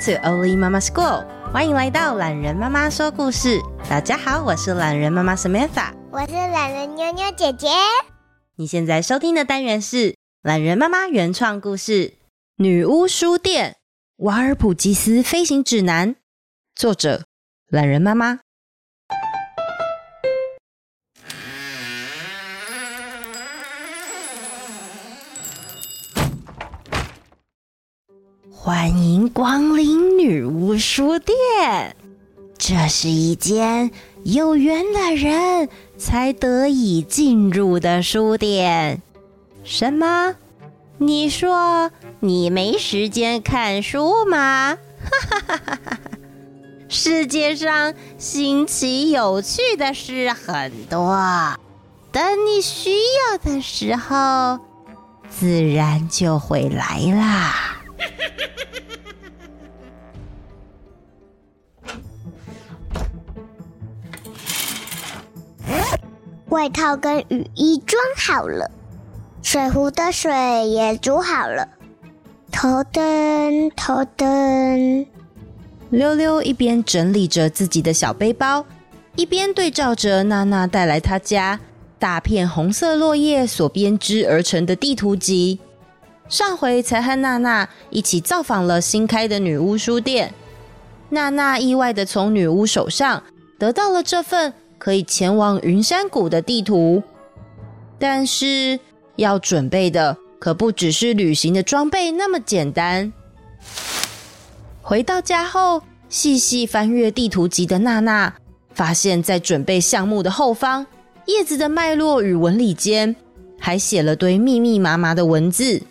To Oli Mama School，欢迎来到懒人妈妈说故事。大家好，我是懒人妈妈 Samantha，我是懒人妞妞姐姐。你现在收听的单元是懒人妈妈原创故事《女巫书店：瓦尔普吉斯飞行指南》，作者懒人妈妈。欢迎光临女巫书店，这是一间有缘的人才得以进入的书店。什么？你说你没时间看书吗？哈哈哈哈哈！世界上新奇有趣的事很多，等你需要的时候，自然就会来啦。外套跟雨衣装好了，水壶的水也煮好了。头灯，头灯。溜溜一边整理着自己的小背包，一边对照着娜娜带来她家大片红色落叶所编织而成的地图集。上回才和娜娜一起造访了新开的女巫书店，娜娜意外的从女巫手上得到了这份可以前往云山谷的地图，但是要准备的可不只是旅行的装备那么简单。回到家后，细细翻阅地图集的娜娜，发现在准备项目的后方，叶子的脉络与纹理间，还写了堆密密麻麻的文字。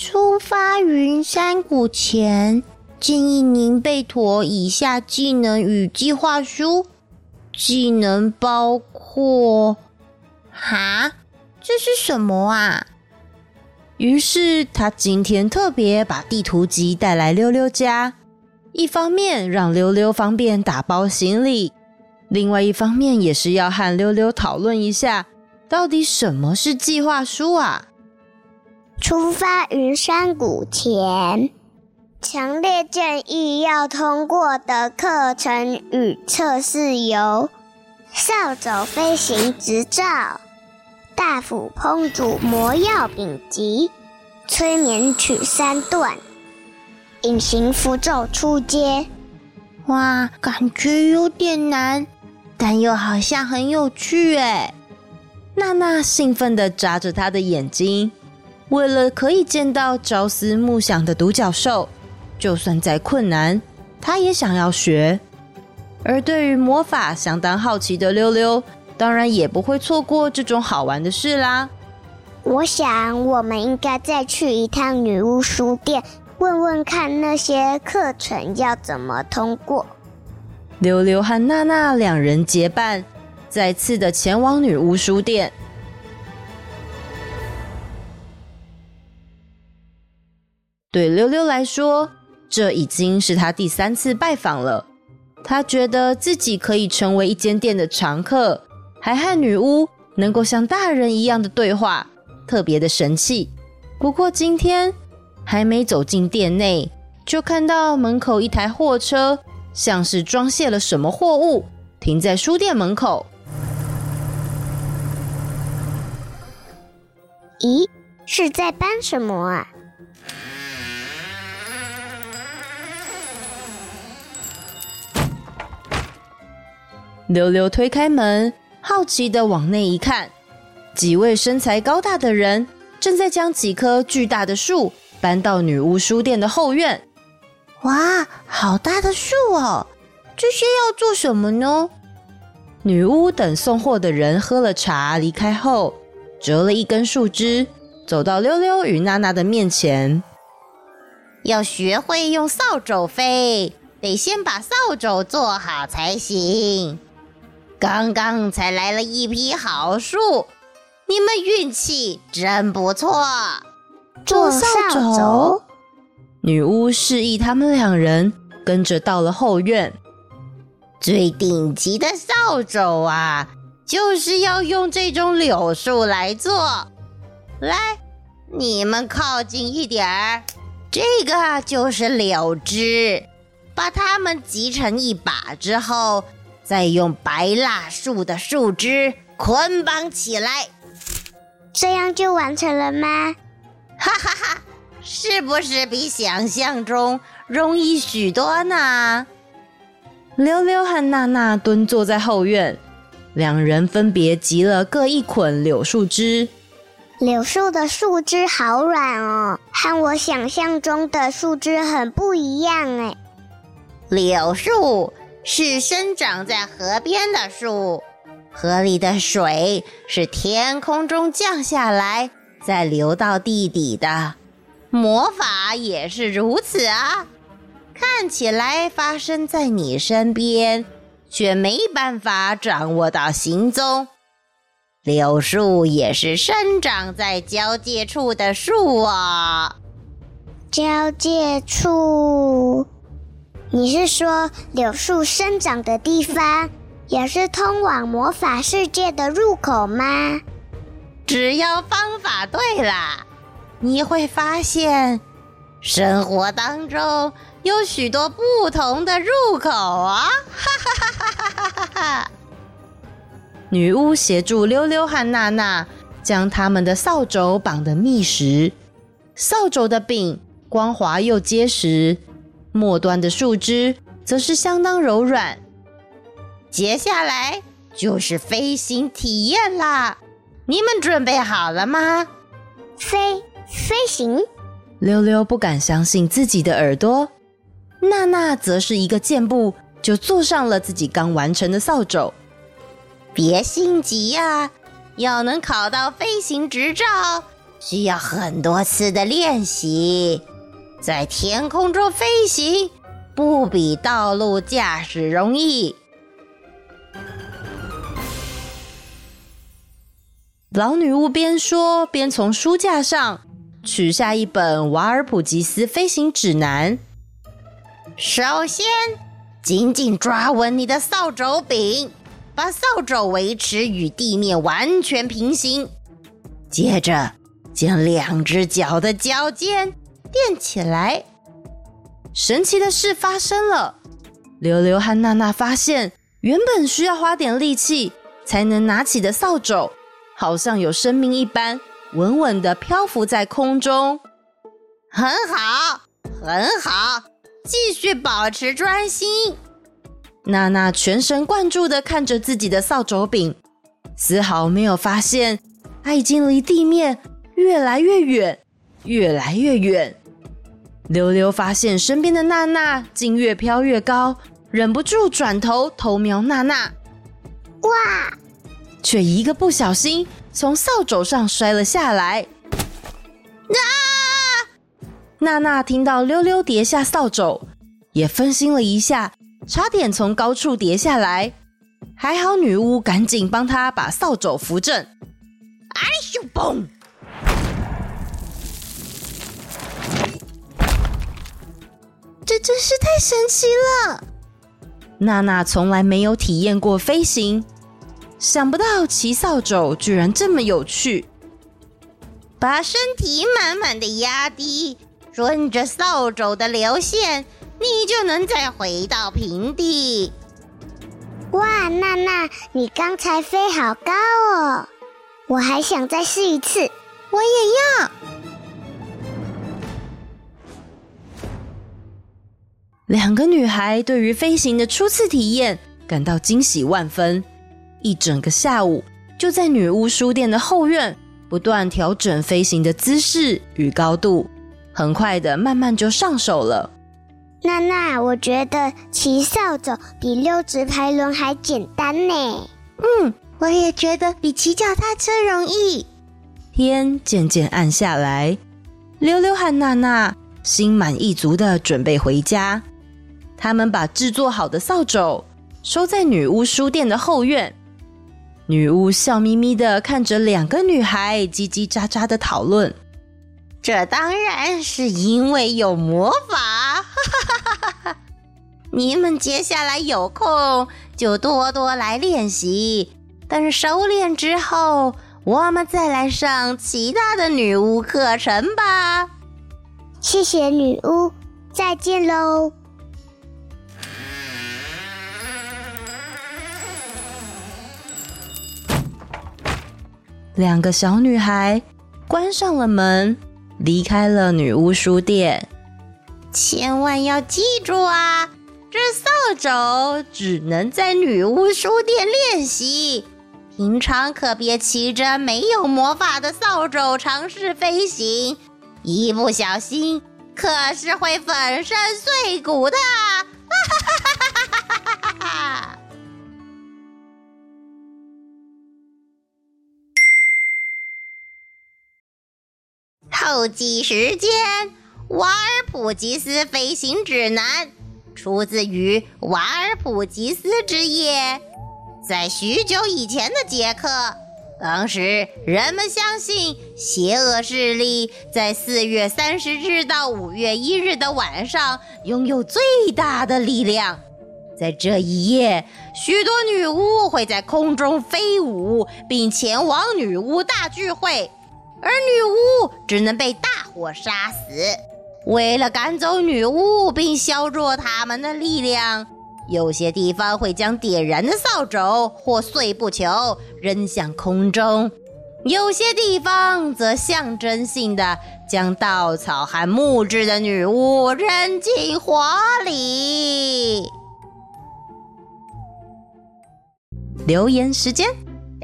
出发云山谷前，建议您备妥以下技能与计划书。技能包括……哈，这是什么啊？于是他今天特别把地图集带来溜溜家，一方面让溜溜方便打包行李，另外一方面也是要和溜溜讨论一下，到底什么是计划书啊？出发云山谷前，强烈建议要通过的课程与测试有：扫帚飞行执照、大斧烹煮魔药丙级、催眠曲三段、隐形符咒出阶。哇，感觉有点难，但又好像很有趣诶。娜娜兴奋地眨着她的眼睛。为了可以见到朝思暮想的独角兽，就算再困难，他也想要学。而对于魔法相当好奇的溜溜，当然也不会错过这种好玩的事啦。我想，我们应该再去一趟女巫书店，问问看那些课程要怎么通过。溜溜和娜娜两人结伴，再次的前往女巫书店。对溜溜来说，这已经是他第三次拜访了。他觉得自己可以成为一间店的常客，还和女巫能够像大人一样的对话，特别的神气。不过今天还没走进店内，就看到门口一台货车，像是装卸了什么货物，停在书店门口。咦，是在搬什么啊？溜溜推开门，好奇的往内一看，几位身材高大的人正在将几棵巨大的树搬到女巫书店的后院。哇，好大的树哦！这些要做什么呢？女巫等送货的人喝了茶离开后，折了一根树枝，走到溜溜与娜娜的面前。要学会用扫帚飞，得先把扫帚做好才行。刚刚才来了一批好树，你们运气真不错。做扫帚，女巫示意他们两人跟着到了后院。最顶级的扫帚啊，就是要用这种柳树来做。来，你们靠近一点儿，这个就是柳枝，把它们集成一把之后，再用白蜡树的树枝捆绑起来，这样就完成了吗？哈哈哈，是不是比想象中容易许多呢？溜溜和娜娜蹲坐在后院，两人分别集了各一捆柳树枝。柳树的树枝好软哦，和我想象中的树枝很不一样哎。柳树是生长在河边的树，河里的水是天空中降下来，再流到地底的。魔法也是如此啊，看起来发生在你身边，却没办法掌握到行踪。柳树也是生长在交界处的树啊。交界处，你是说柳树生长的地方，也是通往魔法世界的入口吗？只要方法对了，你会发现，生活当中有许多不同的入口啊！哈哈哈哈哈哈哈哈！女巫协助溜溜和娜娜将他们的扫帚绑得密实，扫帚的柄光滑又结实。末端的树枝则是相当柔软。接下来就是飞行体验啦，你们准备好了吗？飞飞行？溜溜不敢相信自己的耳朵，娜娜则是一个箭步就坐上了自己刚完成的扫帚。别心急呀，要能考到飞行执照，需要很多次的练习。在天空中飞行，不比道路驾驶容易。老女巫边说边从书架上取下一本《瓦尔普吉斯飞行指南》。首先，紧紧抓稳你的扫帚柄。把扫帚维持与地面完全平行，接着将两只脚的脚尖垫起来。神奇的事发生了，刘刘和娜娜发现，原本需要花点力气才能拿起的扫帚，好像有生命一般，稳稳的漂浮在空中。很好，很好，继续保持专心。娜娜全神贯注的看着自己的扫帚柄，丝毫没有发现她已经离地面越来越远，越来越远。溜溜发现身边的娜娜竟越飘越高，忍不住转头偷瞄娜娜。哇！却一个不小心从扫帚上摔了下来。啊！娜娜听到溜溜跌下扫帚，也分心了一下。差点从高处跌下来，还好女巫赶紧帮她把扫帚扶正。哎呦嘣！这真是太神奇了！娜娜从来没有体验过飞行，想不到骑扫帚居然这么有趣。把身体满满的压低，顺着扫帚的流线。你就能再回到平地。哇，娜娜，你刚才飞好高哦！我还想再试一次，我也要。两个女孩对于飞行的初次体验感到惊喜万分，一整个下午就在女巫书店的后院不断调整飞行的姿势与高度，很快的慢慢就上手了。娜娜，我觉得骑扫帚比溜直排轮还简单呢。嗯，我也觉得比骑脚踏车容易。天渐渐暗下来，溜溜和娜娜心满意足的准备回家。他们把制作好的扫帚收在女巫书店的后院。女巫笑眯眯的看着两个女孩叽叽喳喳的讨论。这当然是因为有魔法。你们接下来有空就多多来练习，等熟练之后，我们再来上其他的女巫课程吧。谢谢女巫，再见喽。两个小女孩关上了门，离开了女巫书店。千万要记住啊，这扫帚只能在女巫书店练习，平常可别骑着没有魔法的扫帚尝试飞行，一不小心可是会粉身碎骨的。后记时间：瓦尔普吉斯飞行指南，出自于瓦尔普吉斯之夜。在许久以前的捷克，当时人们相信邪恶势力在四月三十日到五月一日的晚上拥有最大的力量。在这一夜，许多女巫会在空中飞舞，并前往女巫大聚会。而女巫只能被大火杀死。为了赶走女巫并削弱他们的力量，有些地方会将点燃的扫帚或碎布球扔向空中；有些地方则象征性的将稻草和木质的女巫扔进火里。留言时间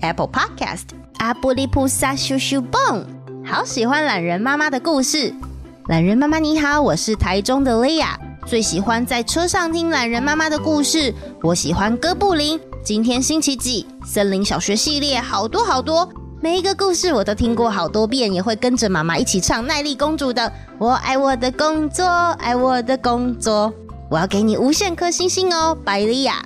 ，Apple Podcast。阿布利菩萨咻咻蹦，好喜欢懒人妈妈的故事。懒人妈妈你好，我是台中的莉亚，最喜欢在车上听懒人妈妈的故事。我喜欢哥布林，今天星期几？森林小学系列好多好多，每一个故事我都听过好多遍，也会跟着妈妈一起唱奈莉公主的。我爱我的工作，爱我的工作。我要给你无限颗星星哦，拜莉亚。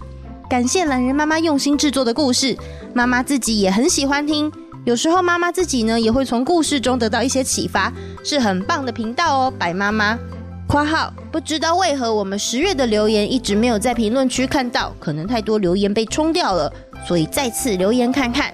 感谢懒人妈妈用心制作的故事，妈妈自己也很喜欢听。有时候妈妈自己呢也会从故事中得到一些启发，是很棒的频道哦。白妈妈（括号不知道为何我们十月的留言一直没有在评论区看到，可能太多留言被冲掉了，所以再次留言看看。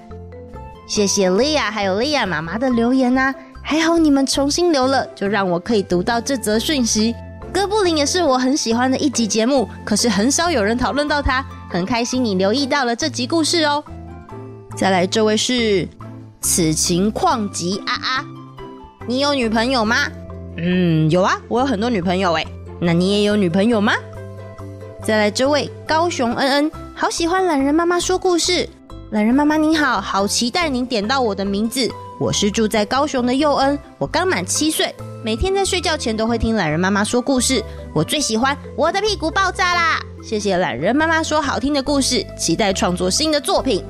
谢谢莉亚还有莉亚妈妈的留言呐，还好你们重新留了，就让我可以读到这则讯息。哥布林也是我很喜欢的一集节目，可是很少有人讨论到他。很开心你留意到了这集故事哦。再来，这位是此情况极啊啊，你有女朋友吗？嗯，有啊，我有很多女朋友诶。那你也有女朋友吗？再来，这位高雄恩恩，好喜欢懒人妈妈说故事。懒人妈妈您好，好期待您点到我的名字。我是住在高雄的佑恩，我刚满七岁。每天在睡觉前都会听懒人妈妈说故事，我最喜欢《我的屁股爆炸啦》。谢谢懒人妈妈说好听的故事，期待创作新的作品。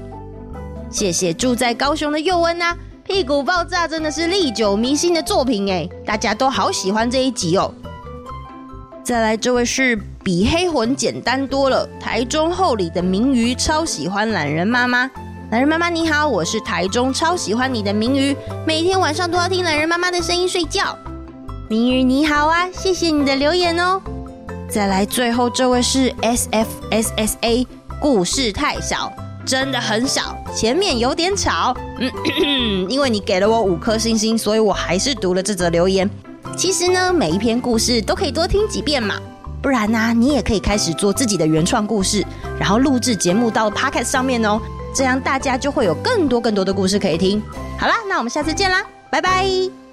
谢谢住在高雄的佑恩呐，《屁股爆炸》真的是历久弥新的作品哎，大家都好喜欢这一集哦。再来，这位是比黑魂简单多了，台中后里的明鱼超喜欢懒人妈妈。懒人妈妈你好，我是台中超喜欢你的明鱼，每天晚上都要听懒人妈妈的声音睡觉。明宇你好啊，谢谢你的留言哦。再来，最后这位是 S F S S A，故事太少，真的很小，前面有点吵。嗯，因为你给了我五颗星星，所以我还是读了这则留言。其实呢，每一篇故事都可以多听几遍嘛，不然呢、你也可以开始做自己的原创故事，然后录制节目到 p o c a s t 上面哦，这样大家就会有更多更多的故事可以听。好啦，那我们下次见啦，拜拜。